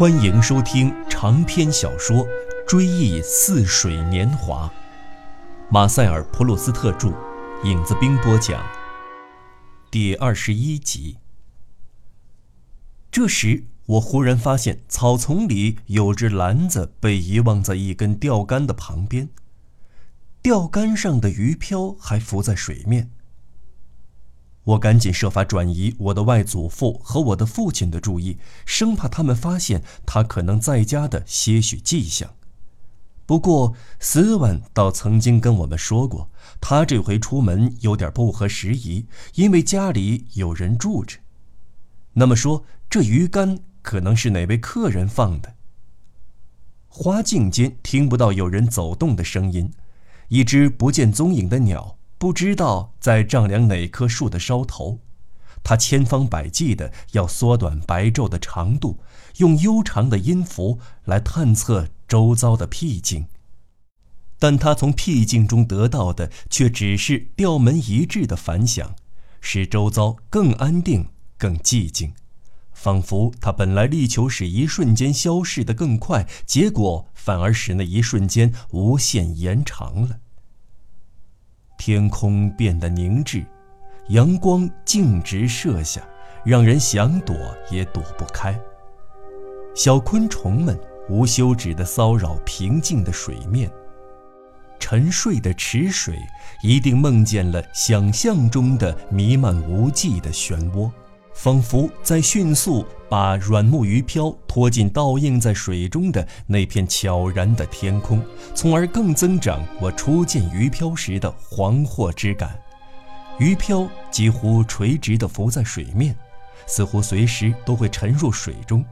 欢迎收听长篇小说《追忆似水年华》，马塞尔·普鲁斯特著，影子兵播讲。第二十一集。这时，我忽然发现草丛里有只篮子被遗忘在一根钓竿的旁边，钓竿上的鱼漂还浮在水面。我赶紧设法转移我的外祖父和我的父亲的注意，生怕他们发现他可能在家的些许迹象。不过，斯万倒曾经跟我们说过，他这回出门有点不合时宜，因为家里有人住着。那么说，这鱼竿可能是哪位客人放的？花径间听不到有人走动的声音，一只不见踪影的鸟。不知道在丈量哪棵树的梢头，他千方百计的要缩短白昼的长度，用悠长的音符来探测周遭的僻静。但他从僻静中得到的却只是调门一致的反响，使周遭更安定、更寂静，仿佛他本来力求使一瞬间消逝得更快，结果反而使那一瞬间无限延长了。天空变得凝滞，阳光径直射下，让人想躲也躲不开。小昆虫们无休止地骚扰平静的水面。沉睡的池水一定梦见了想象中的弥漫无际的漩涡。仿佛在迅速把软木鱼漂拖进倒映在水中的那片悄然的天空，从而更增长我初见鱼漂时的惶惑之感。鱼漂几乎垂直地浮在水面，似乎随时都会沉入水中。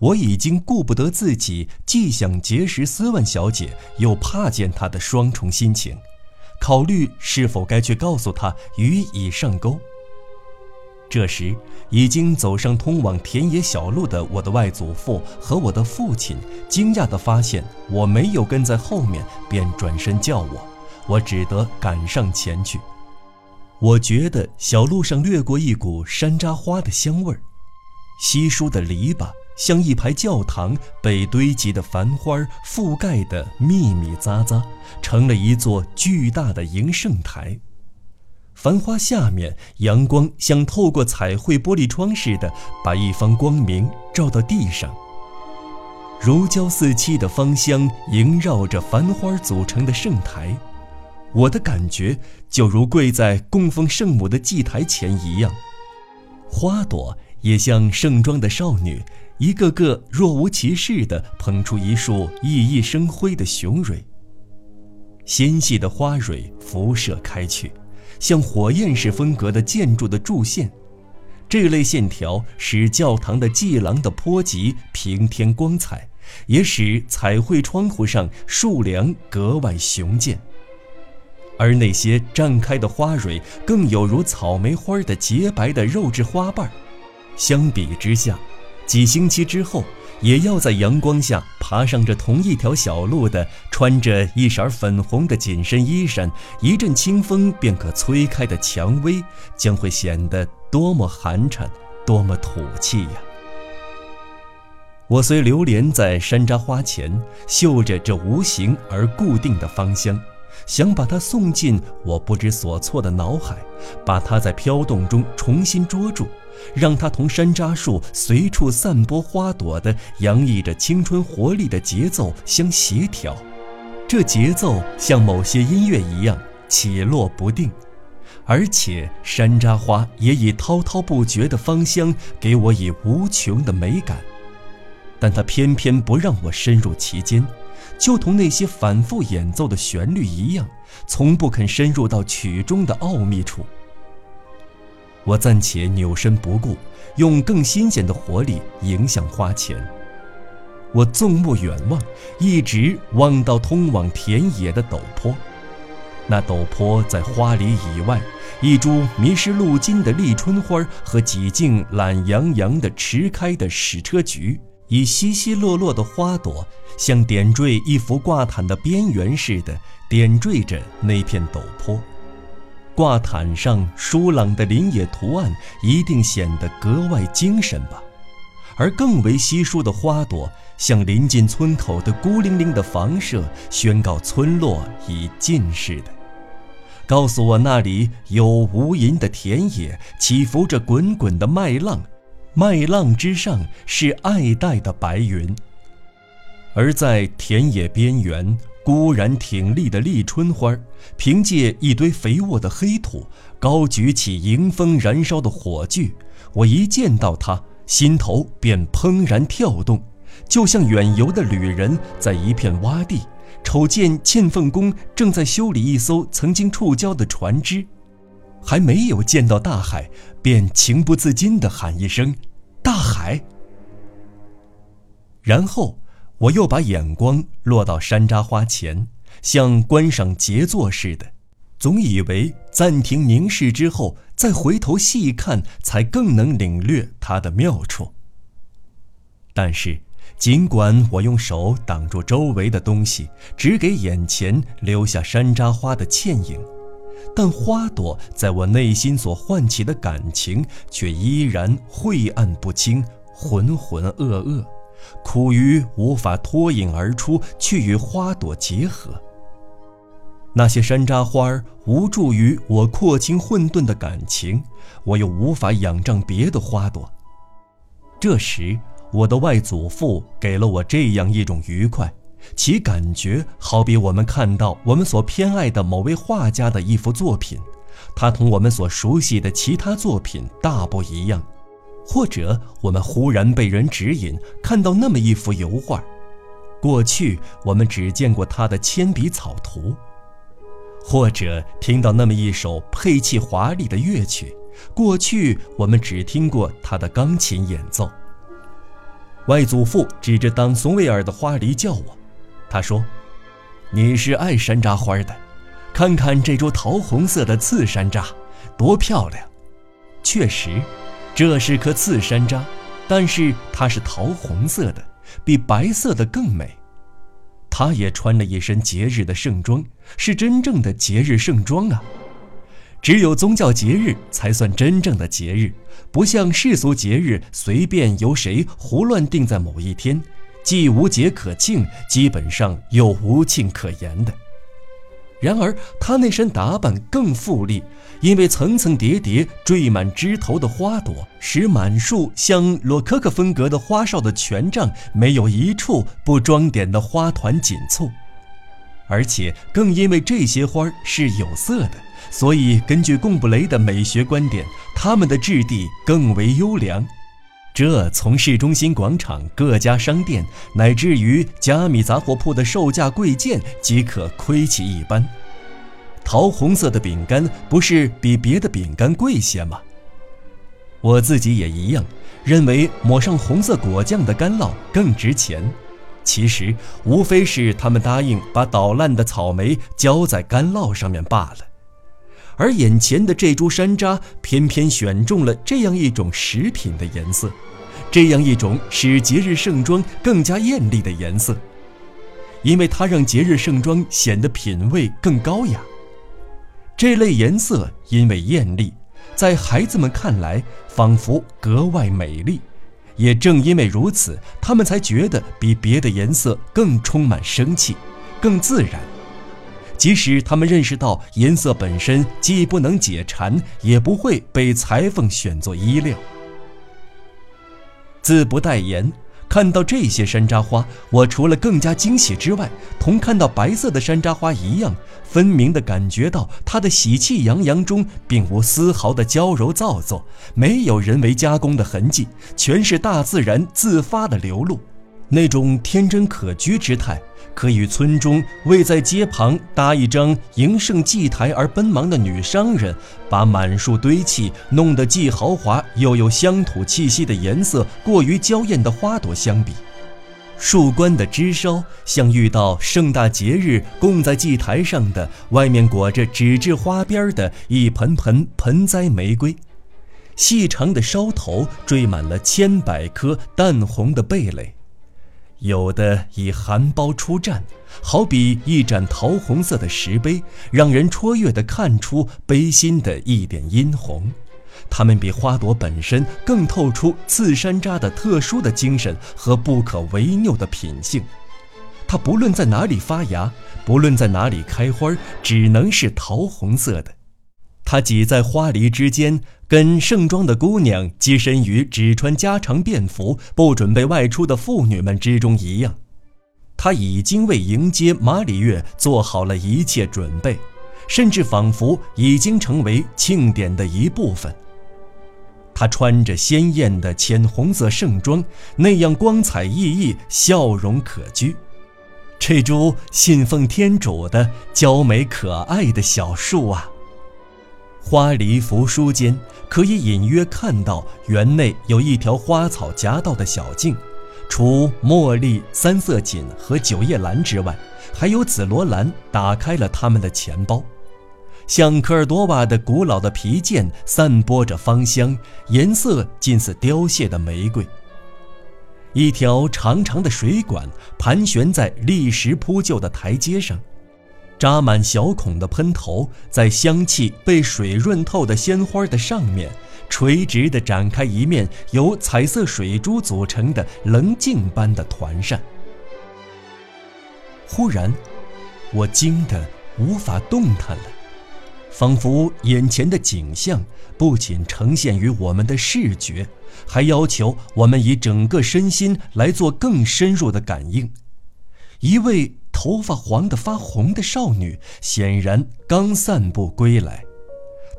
我已经顾不得自己既想结识斯万小姐，又怕见她的双重心情，考虑是否该去告诉她鱼已上钩。这时，已经走上通往田野小路的我的外祖父和我的父亲，惊讶地发现我没有跟在后面，便转身叫我，我只得赶上前去。我觉得小路上掠过一股山楂花的香味儿，稀疏的篱笆像一排教堂被堆积的繁花覆盖得密密匝匝，成了一座巨大的迎圣台。繁花下面，阳光像透过彩绘玻璃窗似的，把一方光明照到地上。如胶似漆的芳香萦绕着繁花组成的圣台，我的感觉就如跪在供奉圣母的祭台前一样。花朵也像盛装的少女，一个个若无其事地捧出一束熠熠生辉的雄蕊。纤细的花蕊辐射开去。像火焰式风格的建筑的柱线，这类线条使教堂的祭廊的坡脊平添光彩，也使彩绘窗户上树梁格外雄健。而那些绽开的花蕊，更有如草莓花的洁白的肉质花瓣。相比之下，几星期之后。也要在阳光下爬上这同一条小路的，穿着一色粉红的紧身衣衫，一阵清风便可吹开的蔷薇，将会显得多么寒碜，多么土气呀！我虽流连在山楂花前，嗅着这无形而固定的芳香。想把它送进我不知所措的脑海，把它在飘动中重新捉住，让它同山楂树随处散播花朵的、洋溢着青春活力的节奏相协调。这节奏像某些音乐一样起落不定，而且山楂花也以滔滔不绝的芳香给我以无穷的美感，但它偏偏不让我深入其间。就同那些反复演奏的旋律一样，从不肯深入到曲中的奥秘处。我暂且扭身不顾，用更新鲜的活力迎向花前。我纵目远望，一直望到通往田野的陡坡。那陡坡在花里以外，一株迷失路径的立春花和几茎懒洋洋的迟开的矢车菊。以稀稀落落的花朵，像点缀一幅挂毯的边缘似的点缀着那片陡坡。挂毯上疏朗的林野图案一定显得格外精神吧？而更为稀疏的花朵，像临近村口的孤零零的房舍，宣告村落已尽似的，告诉我那里有无垠的田野，起伏着滚滚的麦浪，麦浪之上是爱戴的白云。而在田野边缘，孤然挺立的立春花，凭借一堆肥沃的黑土，高举起迎风燃烧的火炬。我一见到它，心头便怦然跳动，就像远游的旅人在一片洼地，瞅见嵌缝工正在修理一艘曾经触礁的船只，还没有见到大海，便情不自禁地喊一声：“大海！”然后。我又把眼光落到山楂花前，像观赏杰作似的，总以为暂停凝视之后，再回头细看，才更能领略它的妙处。但是，尽管我用手挡住周围的东西，只给眼前留下山楂花的倩影，但花朵在我内心所唤起的感情，却依然晦暗不清，浑浑噩噩。苦于无法脱颖而出，去与花朵结合。那些山楂花儿无助于我廓清混沌的感情，我又无法仰仗别的花朵。这时，我的外祖父给了我这样一种愉快，其感觉好比我们看到我们所偏爱的某位画家的一幅作品，它同我们所熟悉的其他作品大不一样。或者我们忽然被人指引，看到那么一幅油画，过去我们只见过他的铅笔草图；或者听到那么一首配器华丽的乐曲，过去我们只听过他的钢琴演奏。外祖父指着当松维尔的花梨叫我，他说：“你是爱山楂花的，看看这株桃红色的刺山楂，多漂亮！”确实。这是颗刺山楂，但是它是桃红色的，比白色的更美。他也穿了一身节日的盛装，是真正的节日盛装啊！只有宗教节日才算真正的节日，不像世俗节日随便由谁胡乱定在某一天，既无节可庆，基本上又无庆可言的。然而，他那身打扮更富丽，因为层层叠叠缀满枝头的花朵，使满树像洛可可风格的花哨的权杖没有一处不装点的花团锦簇。而且，更因为这些花是有色的，所以根据贡布雷的美学观点，它们的质地更为优良。这从市中心广场各家商店，乃至于加米杂货铺的售价贵贱，即可窥其一斑。桃红色的饼干不是比别的饼干贵些吗？我自己也一样，认为抹上红色果酱的干酪更值钱。其实无非是他们答应把捣烂的草莓浇在干酪上面罢了。而眼前的这株山楂，偏偏选中了这样一种食品的颜色，这样一种使节日盛装更加艳丽的颜色，因为它让节日盛装显得品味更高雅。这类颜色因为艳丽，在孩子们看来仿佛格外美丽，也正因为如此，他们才觉得比别的颜色更充满生气，更自然。即使他们认识到颜色本身既不能解馋，也不会被裁缝选作衣料。自不待言，看到这些山楂花，我除了更加惊喜之外，同看到白色的山楂花一样，分明地感觉到它的喜气洋洋中并无丝毫的娇柔造作，没有人为加工的痕迹，全是大自然自发的流露，那种天真可掬之态。可与村中为在街旁搭一张迎圣祭台而奔忙的女商人，把满树堆砌弄得既豪华又有乡土气息的颜色过于娇艳的花朵相比，树冠的枝梢像遇到盛大节日供在祭台上的外面裹着纸质花边的一盆盆盆栽玫瑰，细长的梢头缀满了千百颗淡红的蓓蕾。有的以含苞出绽，好比一盏桃红色的石碑，让人戳跃地看出碑心的一点殷红；它们比花朵本身更透出刺山楂的特殊的精神和不可违拗的品性。它不论在哪里发芽，不论在哪里开花，只能是桃红色的。它挤在花梨之间，跟盛装的姑娘跻身于只穿家常便服、不准备外出的妇女们之中一样。他已经为迎接马里月做好了一切准备，甚至仿佛已经成为庆典的一部分。他穿着鲜艳的浅红色盛装，那样光彩熠熠，笑容可掬。这株信奉天主的娇美可爱的小树啊，花梨扶疏间可以隐约看到园内有一条花草夹道的小径，除茉莉、三色堇和九叶兰之外，还有紫罗兰打开了他们的钱包，像科尔多瓦的古老的皮件散播着芳香，颜色近似凋谢的玫瑰。一条长长的水管盘旋在砾石铺就的台阶上，扎满小孔的喷头在香气被水润透的鲜花的上面，垂直地展开一面由彩色水珠组成的棱镜般的团扇。忽然，我惊得无法动弹了。仿佛眼前的景象不仅呈现于我们的视觉，还要求我们以整个身心来做更深入的感应。一位头发黄得发红的少女显然刚散步归来，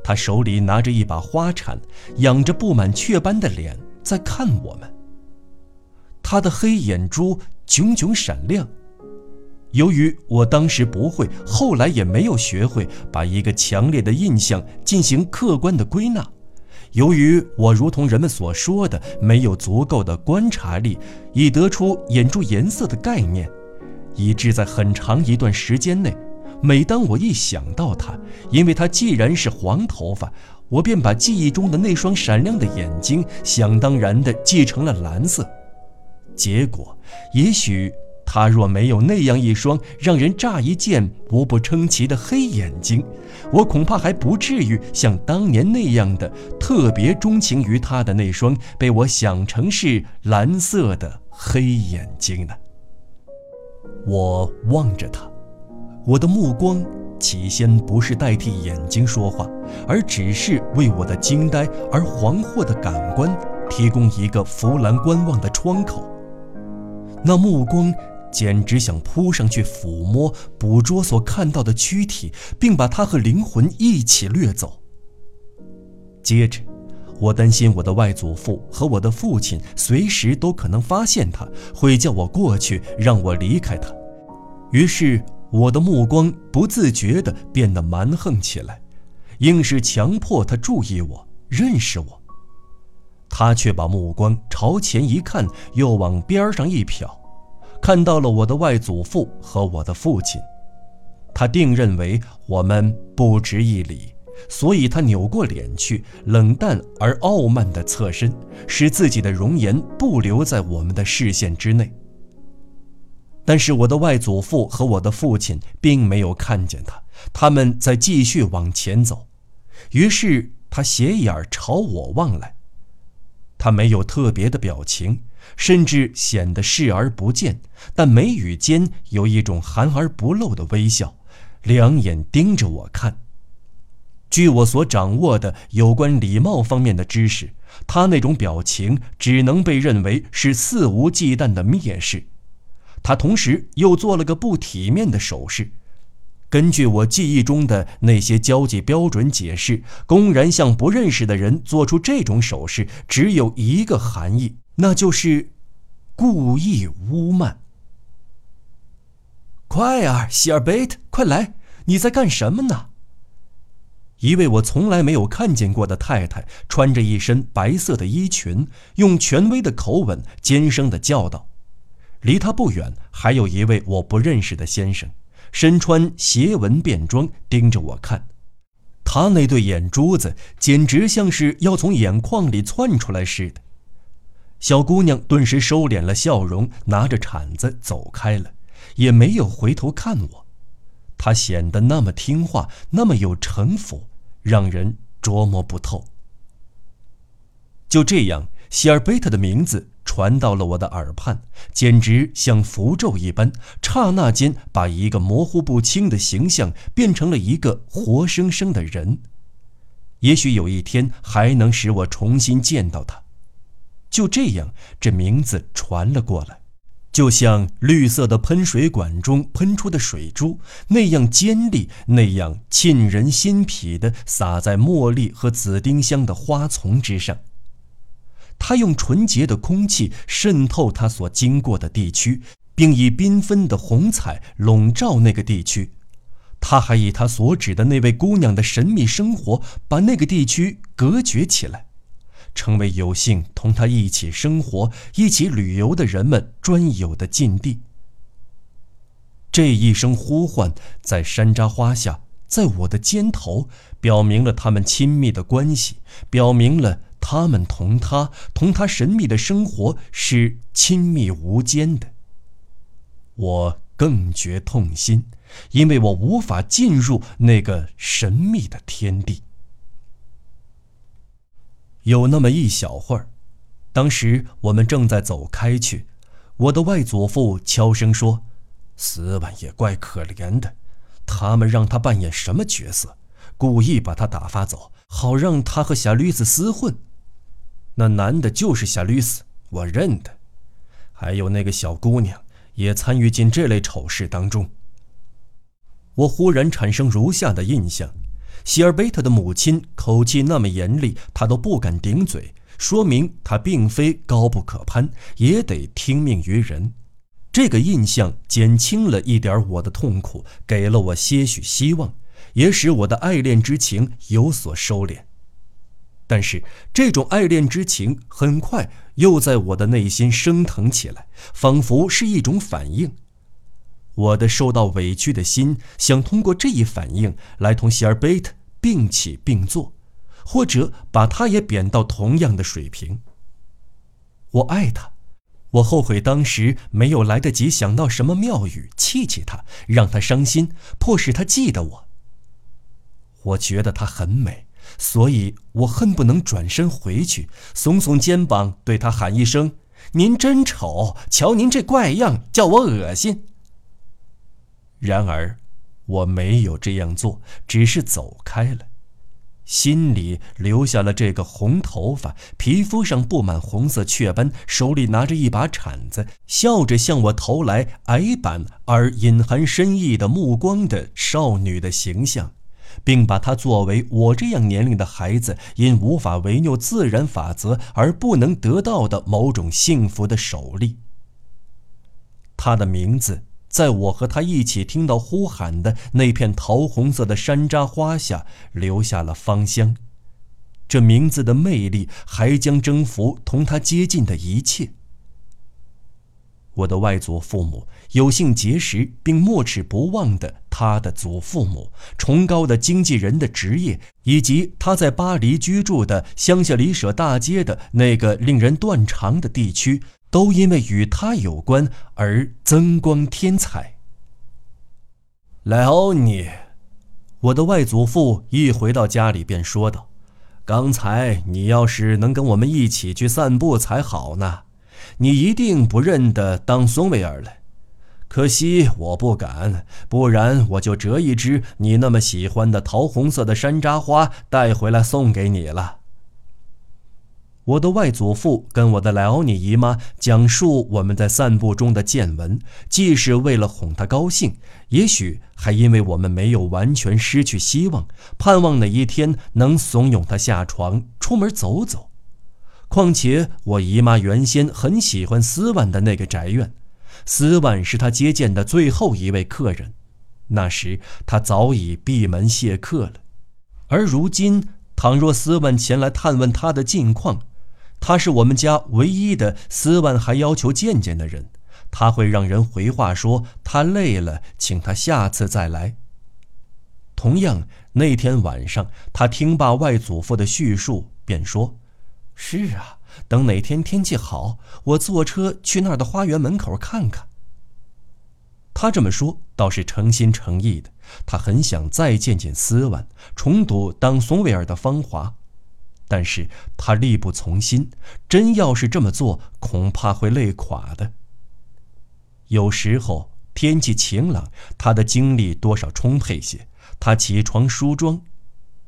她手里拿着一把花铲，仰着布满雀斑的脸在看我们。她的黑眼珠炯炯闪亮。由于我当时不会，后来也没有学会把一个强烈的印象进行客观的归纳；由于我如同人们所说的没有足够的观察力，以得出眼珠颜色的概念，以致在很长一段时间内，每当我一想到他，因为他既然是黄头发，我便把记忆中的那双闪亮的眼睛想当然地记成了蓝色。结果，也许。他若没有那样一双让人乍一见无不称奇的黑眼睛，我恐怕还不至于像当年那样的特别钟情于他的那双被我想成是蓝色的黑眼睛呢。我望着他，我的目光起先不是代替眼睛说话，而只是为我的惊呆而惶惑的感官提供一个扶栏观望的窗口。那目光。简直想扑上去抚摸、捕捉所看到的躯体，并把它和灵魂一起掠走。接着，我担心我的外祖父和我的父亲随时都可能发现他，会叫我过去让我离开他。于是，我的目光不自觉地变得蛮横起来，硬是强迫他注意我、认识我。他却把目光朝前一看，又往边上一瞟。看到了我的外祖父和我的父亲，他定认为我们不值一礼，所以他扭过脸去，冷淡而傲慢地侧身，使自己的容颜不留在我们的视线之内。但是我的外祖父和我的父亲并没有看见他，他们在继续往前走。于是他斜眼朝我望来，他没有特别的表情。甚至显得视而不见，但眉宇间有一种含而不露的微笑，两眼盯着我看。据我所掌握的有关礼貌方面的知识，他那种表情只能被认为是肆无忌惮的蔑视。他同时又做了个不体面的手势。根据我记忆中的那些交际标准解释，公然向不认识的人做出这种手势，只有一个含义。那就是故意污慢。快啊，希尔贝特，快来！你在干什么呢？一位我从来没有看见过的太太，穿着一身白色的衣裙，用权威的口吻尖声的叫道。离他不远，还有一位我不认识的先生，身穿斜纹便装，盯着我看。他那对眼珠子简直像是要从眼眶里窜出来似的。小姑娘顿时收敛了笑容，拿着铲子走开了，也没有回头看我。她显得那么听话，那么有城府，让人琢磨不透。就这样，希尔贝特的名字传到了我的耳畔，简直像符咒一般，刹那间把一个模糊不清的形象变成了一个活生生的人。也许有一天还能使我重新见到他。就这样，这名字传了过来，就像绿色的喷水管中喷出的水珠那样尖利，那样沁人心脾的洒在茉莉和紫丁香的花丛之上。他用纯洁的空气渗透他所经过的地区，并以缤纷的红彩笼罩那个地区。他还以他所指的那位姑娘的神秘生活，把那个地区隔绝起来，成为有幸同他一起生活、一起旅游的人们专有的禁地。这一声呼唤，在山楂花下，在我的肩头，表明了他们亲密的关系，表明了他们同他、同他神秘的生活是亲密无间的。我更觉痛心。因为我无法进入那个神秘的天地。有那么一小会儿，当时我们正在走开去，我的外祖父悄声说：“斯万也怪可怜的，他们让他扮演什么角色？故意把他打发走，好让他和小驴子厮混。那男的就是小驴子，我认得。还有那个小姑娘，也参与进这类丑事当中。”我忽然产生如下的印象：希尔贝特的母亲口气那么严厉，他都不敢顶嘴，说明他并非高不可攀，也得听命于人。这个印象减轻了一点我的痛苦，给了我些许希望，也使我的爱恋之情有所收敛。但是，这种爱恋之情很快又在我的内心升腾起来，仿佛是一种反应。我的受到委屈的心想通过这一反应来同希尔贝特并起并坐，或者把他也贬到同样的水平。我爱他，我后悔当时没有来得及想到什么妙语气气他，让他伤心，迫使他记得我。我觉得她很美，所以我恨不能转身回去，耸耸肩膀对他喊一声：“您真丑！瞧您这怪样，叫我恶心。”然而，我没有这样做，只是走开了，心里留下了这个红头发、皮肤上布满红色雀斑、手里拿着一把铲子、笑着向我投来矮板而隐含深意的目光的少女的形象，并把她作为我这样年龄的孩子因无法违拗自然法则而不能得到的某种幸福的首例。她的名字。在我和他一起听到呼喊的那片桃红色的山楂花下，留下了芳香。这名字的魅力还将征服同他接近的一切。我的外祖父母有幸结识并没齿不忘的他的祖父母，崇高的经纪人的职业，以及他在巴黎居住的香榭丽舍大街的那个令人断肠的地区。都因为与他有关而增光添彩。莱欧尼，我的外祖父一回到家里便说道：“刚才你要是能跟我们一起去散步才好呢，你一定不认得当松维尔了。可惜我不敢，不然我就折一支你那么喜欢的桃红色的山楂花带回来送给你了。”我的外祖父跟我的莱奥尼姨妈讲述我们在散步中的见闻，既是为了哄她高兴，也许还因为我们没有完全失去希望，盼望哪一天能怂恿她下床出门走走。况且我姨妈原先很喜欢斯万的那个宅院，斯万是她接见的最后一位客人，那时他早已闭门谢客了。而如今，倘若斯万前来探问他的近况，他是我们家唯一的斯万还要求见见的人，他会让人回话说他累了，请他下次再来。同样，那天晚上，他听罢外祖父的叙述，便说：“是啊，等哪天天气好，我坐车去那儿的花园门口看看。”他这么说倒是诚心诚意的，他很想再见见斯万，重睹当松维尔的芳华。但是他力不从心，真要是这么做，恐怕会累垮的。有时候天气晴朗，他的精力多少充沛些，他起床梳妆，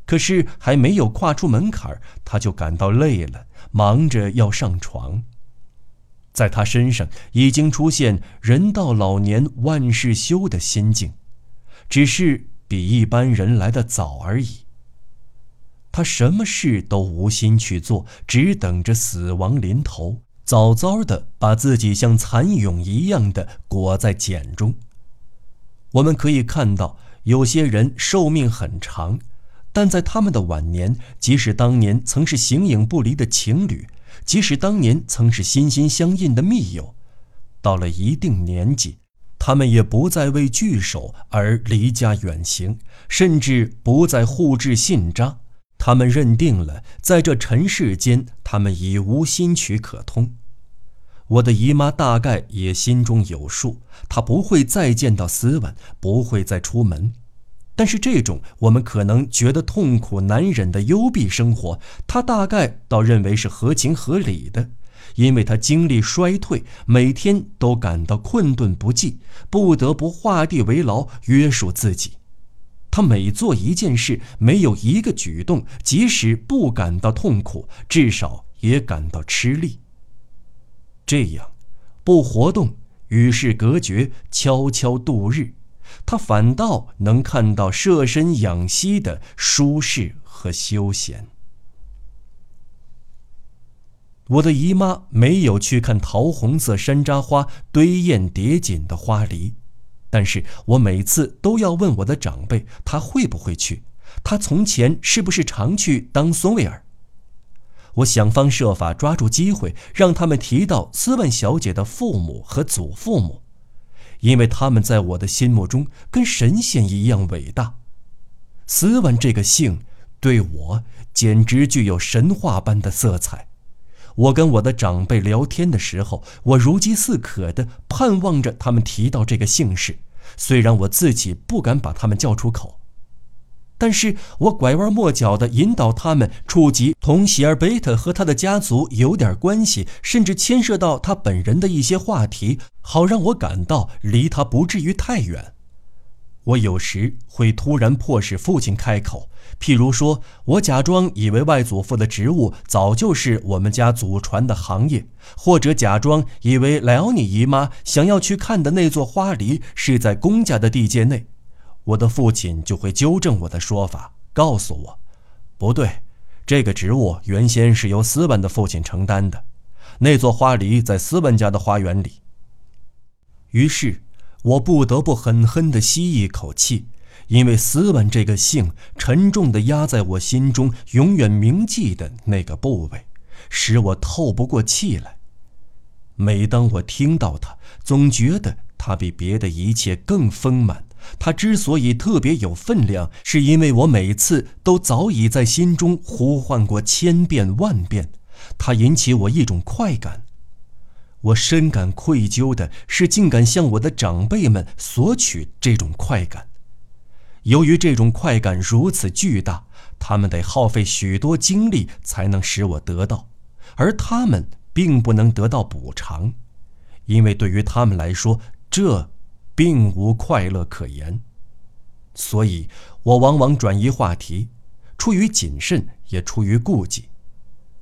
可是还没有跨出门槛他就感到累了，忙着要上床。在他身上已经出现“人到老年万事休”的心境，只是比一般人来的早而已。他什么事都无心去做，只等着死亡临头，早早的把自己像蚕蛹一样的裹在茧中。我们可以看到，有些人寿命很长，但在他们的晚年，即使当年曾是形影不离的情侣。即使当年曾是心心相印的密友，到了一定年纪，他们也不再为聚首而离家远行，甚至不再互致信札。他们认定了，在这尘世间，他们已无心曲可通。我的姨妈大概也心中有数，她不会再见到斯文，不会再出门。但是这种我们可能觉得痛苦难忍的幽闭生活，他大概倒认为是合情合理的，因为他精力衰退，每天都感到困顿不济，不得不画地为牢约束自己。他每做一件事，没有一个举动，即使不感到痛苦，至少也感到吃力。这样，不活动，与世隔绝，悄悄度日。他反倒能看到设身养息的舒适和休闲。我的姨妈没有去看桃红色山楂花堆艳叠锦的花梨，但是我每次都要问我的长辈，他会不会去？他从前是不是常去当松维尔？我想方设法抓住机会，让他们提到斯万小姐的父母和祖父母。因为他们在我的心目中跟神仙一样伟大，斯万这个姓对我简直具有神话般的色彩。我跟我的长辈聊天的时候，我如饥似渴地盼望着他们提到这个姓氏，虽然我自己不敢把他们叫出口。但是我拐弯抹角地引导他们触及同希尔贝特和他的家族有点关系，甚至牵涉到他本人的一些话题，好让我感到离他不至于太远。我有时会突然迫使父亲开口，譬如说我假装以为外祖父的职务早就是我们家祖传的行业，或者假装以为莱奥尼姨妈想要去看的那座花梨是在公家的地界内。我的父亲就会纠正我的说法，告诉我，不对，这个职务原先是由斯文的父亲承担的，那座花梨在斯文家的花园里。于是，我不得不狠狠地吸一口气，因为斯文这个姓沉重地压在我心中永远铭记的那个部位，使我透不过气来。每当我听到它，总觉得它比别的一切更丰满。它之所以特别有分量，是因为我每次都早已在心中呼唤过千遍万遍。它引起我一种快感，我深感愧疚的是，竟敢向我的长辈们索取这种快感。由于这种快感如此巨大，他们得耗费许多精力才能使我得到，而他们并不能得到补偿，因为对于他们来说，这。并无快乐可言，所以我往往转移话题，出于谨慎，也出于顾忌。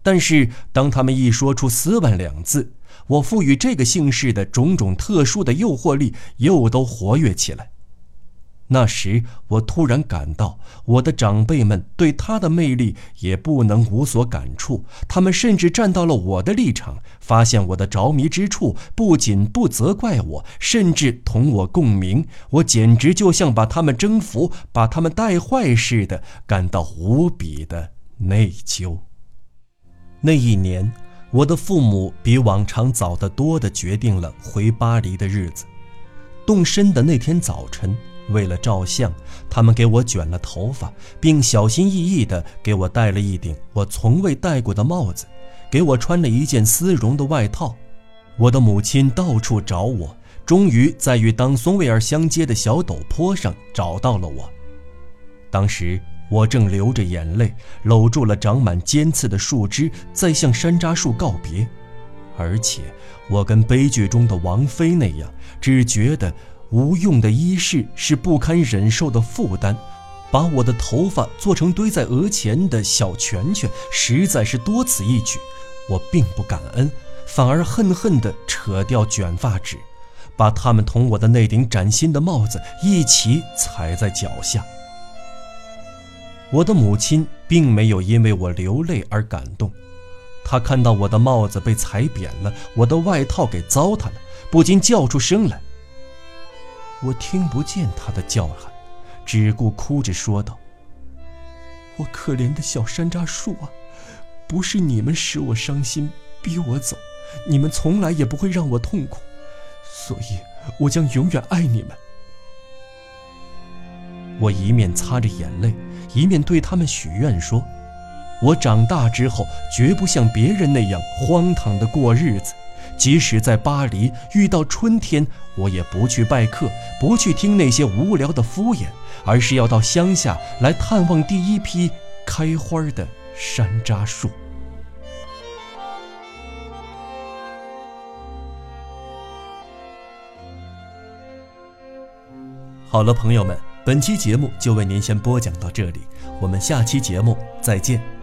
但是当他们一说出“斯万”两字，我赋予这个姓氏的种种特殊的诱惑力又都活跃起来。那时，我突然感到，我的长辈们对他的魅力也不能无所感触。他们甚至站到了我的立场，发现我的着迷之处，不仅不责怪我，甚至同我共鸣。我简直就像把他们征服、把他们带坏似的，感到无比的内疚。那一年，我的父母比往常早得多的决定了回巴黎的日子。动身的那天早晨。为了照相，他们给我卷了头发，并小心翼翼地给我戴了一顶我从未戴过的帽子，给我穿了一件丝绒的外套。我的母亲到处找我，终于在与当松维尔相接的小陡坡上找到了我。当时我正流着眼泪，搂住了长满尖刺的树枝，在向山楂树告别。而且，我跟悲剧中的王妃那样，只觉得无用的衣饰是不堪忍受的负担，把我的头发做成堆在额前的小拳拳，实在是多此一举。我并不感恩，反而恨恨地扯掉卷发纸，把它们同我的那顶崭新的帽子一起踩在脚下。我的母亲并没有因为我流泪而感动，她看到我的帽子被踩扁了，我的外套给糟蹋了，不禁叫出声来。我听不见她的叫喊，只顾哭着说道：“我可怜的小山楂树啊，不是你们使我伤心，逼我走，你们从来也不会让我痛苦，所以我将永远爱你们。”我一面擦着眼泪。一面对他们许愿说：“我长大之后绝不像别人那样荒唐的过日子，即使在巴黎遇到春天，我也不去拜客，不去听那些无聊的敷衍，而是要到乡下来探望第一批开花的山楂树。”好了，朋友们。本期节目就为您先播讲到这里，我们下期节目再见。